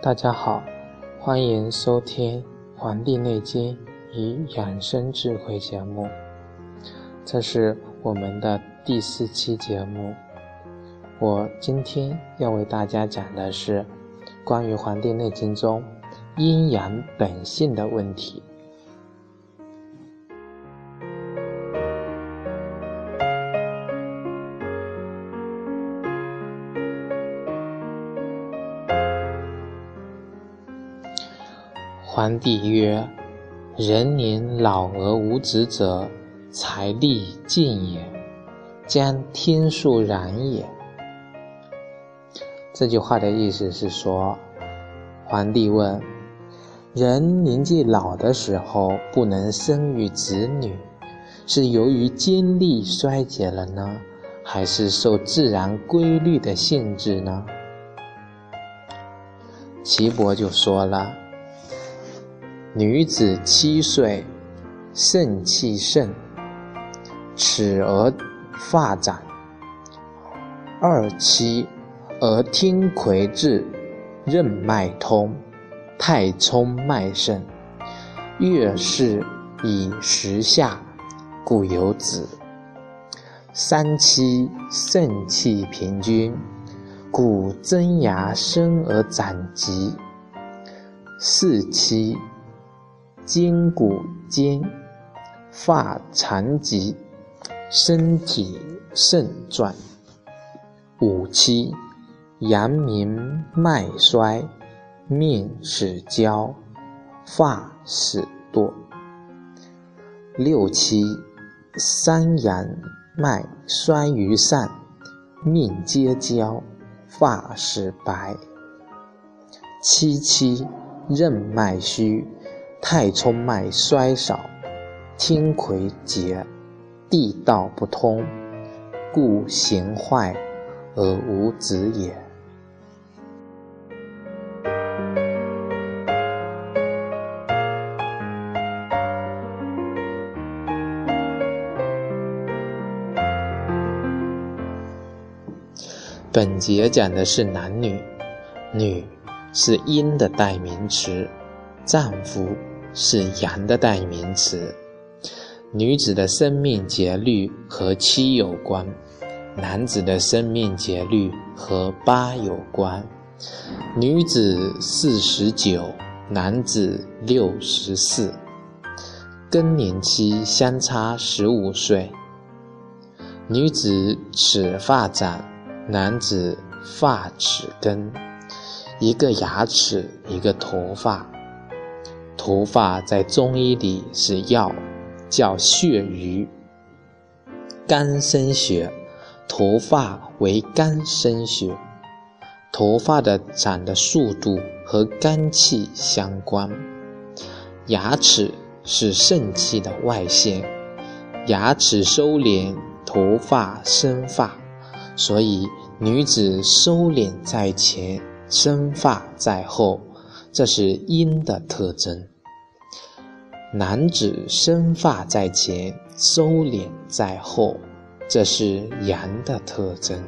大家好，欢迎收听《黄帝内经。以养生智慧》节目。这是我们的第四期节目。我今天要为大家讲的是关于《黄帝内经》中阴阳本性的问题。皇帝曰：“人年老而无子者，财力尽也，将天数然也。”这句话的意思是说，皇帝问：人年纪老的时候不能生育子女，是由于精力衰竭了呢，还是受自然规律的限制呢？岐伯就说了。女子七岁，肾气盛，齿而发展；二七而听魁至，任脉通，太冲脉盛。月事以时下，故有子。三七肾气平均，故增牙生而长疾。四七。筋骨坚，发长疾，身体盛壮。五七，阳明脉衰，面始焦，发始堕。六七，三阳脉衰于上，面皆焦，发始白。七七，任脉虚。太冲脉衰少，天癸竭，地道不通，故形坏而无子也。本节讲的是男女，女是阴的代名词，丈夫。是阳的代名词。女子的生命节律和七有关，男子的生命节律和八有关。女子四十九，男子六十四，更年期相差十五岁。女子齿发长，男子发齿根，一个牙齿一个头发。头发在中医里是药，叫血瘀。肝生血，头发为肝生血。头发的长的速度和肝气相关。牙齿是肾气的外现，牙齿收敛，头发生发，所以女子收敛在前，生发在后。这是阴的特征。男子生发在前，收敛在后，这是阳的特征。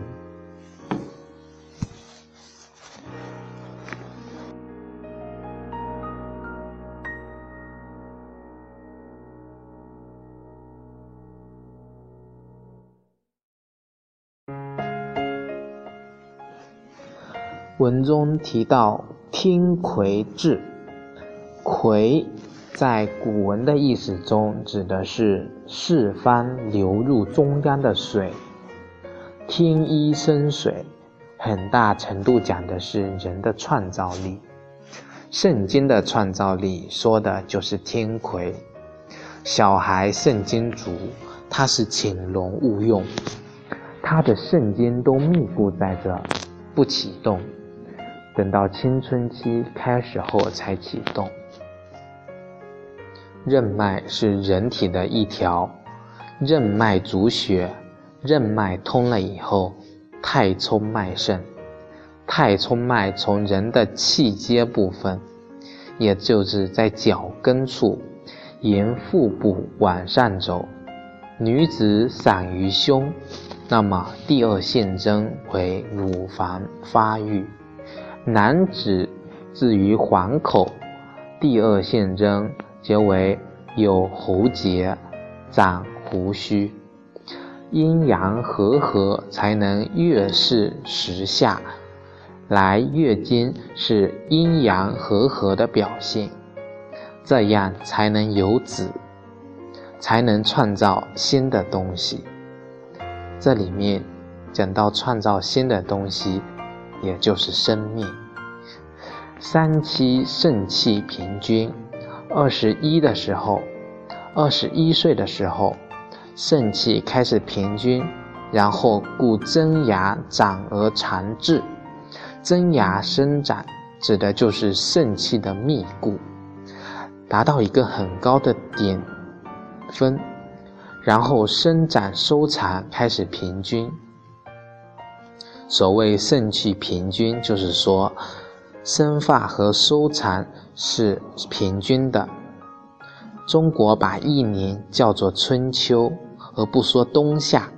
文中提到。听魁至，魁在古文的意思中指的是四方流入中央的水。天一生水，很大程度讲的是人的创造力。圣经的创造力说的就是天魁。小孩肾精足，他是潜龙勿用，他的肾精都密布在这，不启动。等到青春期开始后才启动。任脉是人体的一条，任脉主血，任脉通了以后，太冲脉盛。太冲脉从人的气阶部分，也就是在脚跟处，沿腹部往上走。女子散于胸，那么第二性征为乳房发育；男子至于环口，第二性征。结为有喉结、长胡须，阴阳和合才能月事时下。来月经是阴阳和合的表现，这样才能有子，才能创造新的东西。这里面讲到创造新的东西，也就是生命。三七肾气平均。二十一的时候，二十一岁的时候，肾气开始平均，然后故真牙长而长治。真牙生长指的就是肾气的密固，达到一个很高的点分，然后生长收藏开始平均。所谓肾气平均，就是说。生发和收藏是平均的。中国把一年叫做春秋，而不说冬夏。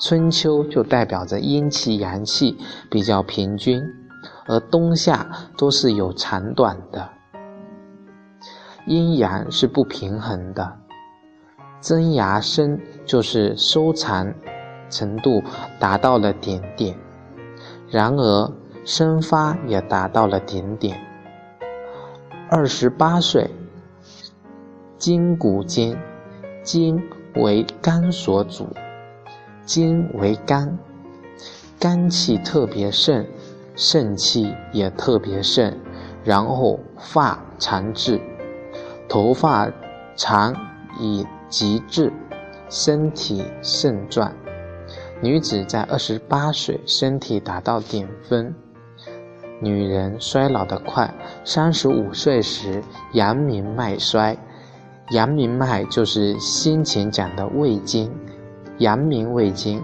春秋就代表着阴气阳气比较平均，而冬夏都是有长短的，阴阳是不平衡的。真牙生就是收藏程度达到了顶点，然而。生发也达到了顶点。二十八岁，筋骨间，筋为肝所主，筋为肝，肝气特别盛，肾气也特别盛，然后发长至，头发长以极致，身体盛壮。女子在二十八岁，身体达到顶峰。女人衰老的快，三十五岁时阳明脉衰。阳明脉就是先前讲的胃经，阳明胃经，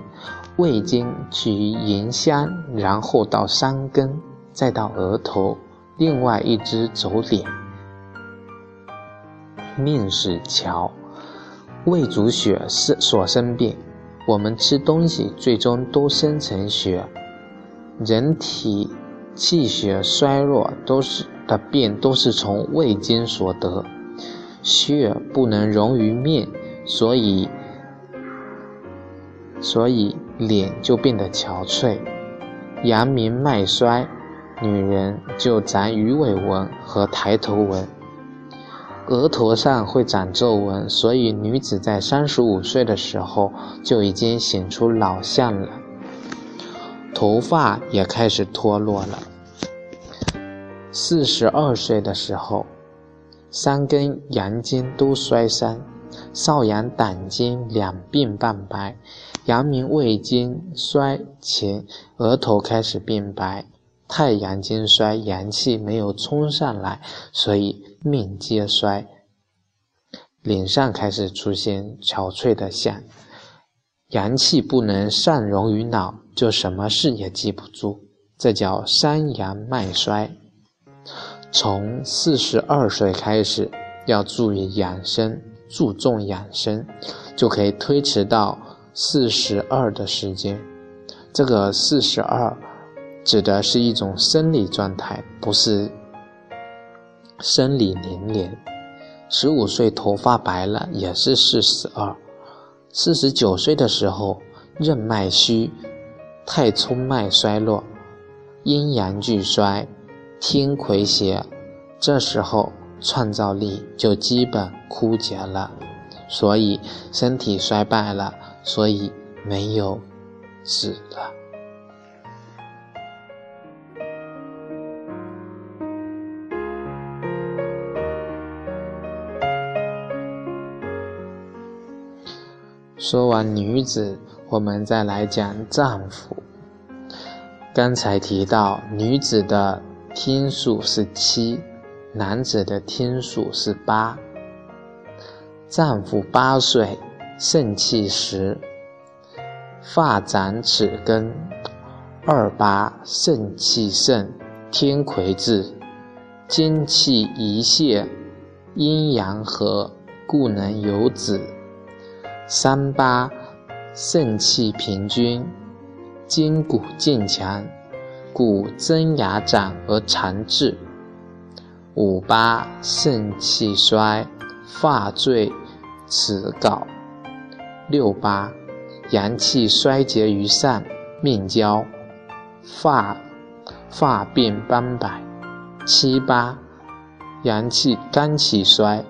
胃经起于迎香，然后到三根，再到额头，另外一只走脸。命是桥，胃主血是所生病。我们吃东西最终都生成血，人体。气血衰弱都是的病，都是从胃经所得。血不能溶于面，所以所以脸就变得憔悴。阳明脉衰，女人就长鱼尾纹和抬头纹，额头上会长皱纹，所以女子在三十五岁的时候就已经显出老相了。头发也开始脱落了。四十二岁的时候，三根阳经都衰伤，少阳胆经两鬓半白，阳明胃经衰前，额头开始变白，太阳经衰，阳气没有冲上来，所以命皆衰，脸上开始出现憔悴的相，阳气不能上融于脑，就什么事也记不住，这叫三阳脉衰。从四十二岁开始，要注意养生，注重养生，就可以推迟到四十二的时间。这个四十二指的是一种生理状态，不是生理年龄。十五岁头发白了，也是四十二。四十九岁的时候，任脉虚，太冲脉衰落，阴阳俱衰。天魁邪，这时候创造力就基本枯竭了，所以身体衰败了，所以没有子了。说完女子，我们再来讲丈夫。刚才提到女子的。天数是七，男子的天数是八。脏腑八岁，肾气实，发展齿根。二八肾气盛，天癸至，精气一泄，阴阳和，故能有子。三八肾气平均，筋骨劲强，故增牙长而长治。五八肾气衰，发坠。此稿六八，阳气衰竭于上，面焦，发发变斑白。七八，阳气肝气衰，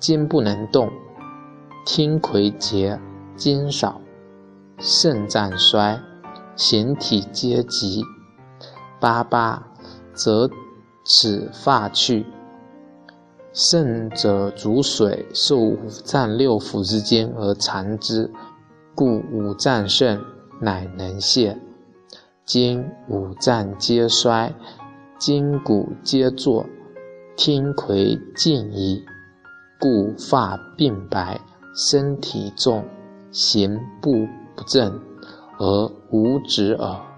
筋不能动，听魁竭，筋少，肾脏衰，形体皆急。八八，则此发去。肾者主水，受五脏六腑之间而藏之，故五脏盛，乃能泄。今五脏皆衰，筋骨皆作，听魁尽矣，故发鬓白，身体重，行步不正，而无止耳。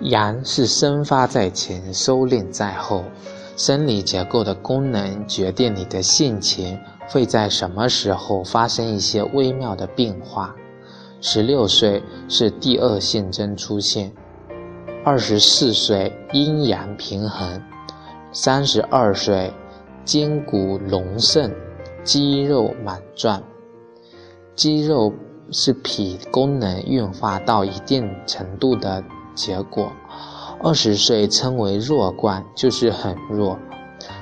阳是生发在前，收敛在后。生理结构的功能决定你的性情会在什么时候发生一些微妙的变化。十六岁是第二性征出现，二十四岁阴阳平衡，三十二岁筋骨隆盛，肌肉满壮。肌肉是脾功能运化到一定程度的。结果，二十岁称为弱冠，就是很弱；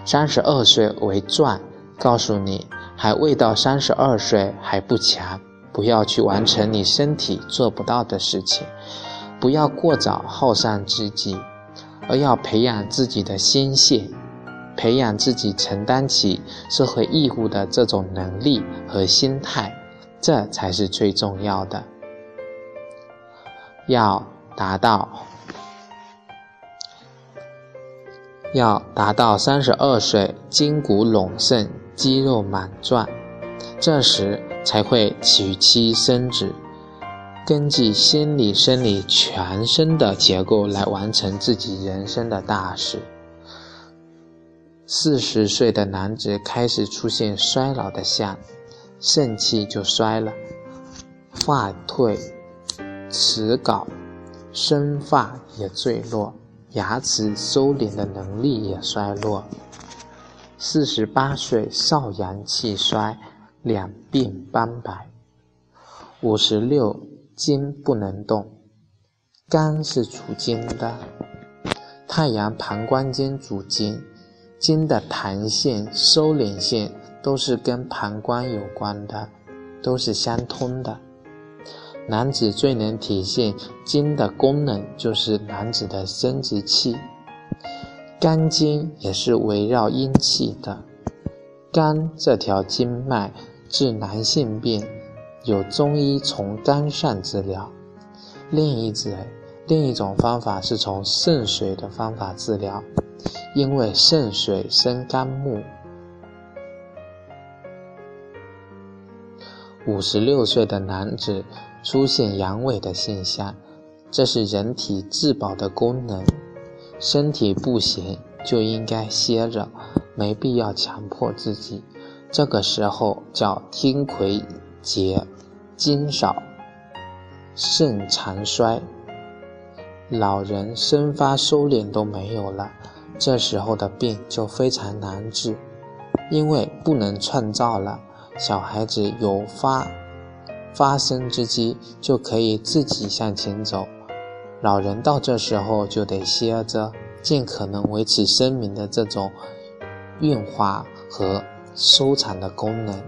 三十二岁为壮，告诉你还未到三十二岁还不强，不要去完成你身体做不到的事情，不要过早耗上自己，而要培养自己的心性，培养自己承担起社会义务的这种能力和心态，这才是最重要的。要。达到要达到三十二岁，筋骨隆盛，肌肉满壮，这时才会娶妻生子，根据心理、生理全身的结构来完成自己人生的大事。四十岁的男子开始出现衰老的象，肾气就衰了，发退，齿稿。生发也坠落，牙齿收敛的能力也衰落。四十八岁少阳气衰，两鬓斑白。五十六筋不能动，肝是主筋的，太阳膀胱经主筋，筋的弹性、收敛性都是跟膀胱有关的，都是相通的。男子最能体现精的功能，就是男子的生殖器。肝经也是围绕阴气的。肝这条经脉治男性病，有中医从肝上治疗；另一者，另一种方法是从肾水的方法治疗，因为肾水生肝木。五十六岁的男子。出现阳痿的现象，这是人体自保的功能。身体不行就应该歇着，没必要强迫自己。这个时候叫天癸竭，精少，肾长衰。老人生发收敛都没有了，这时候的病就非常难治，因为不能创造了。小孩子有发。发生之机就可以自己向前走，老人到这时候就得歇着，尽可能维持生命的这种运化和收藏的功能。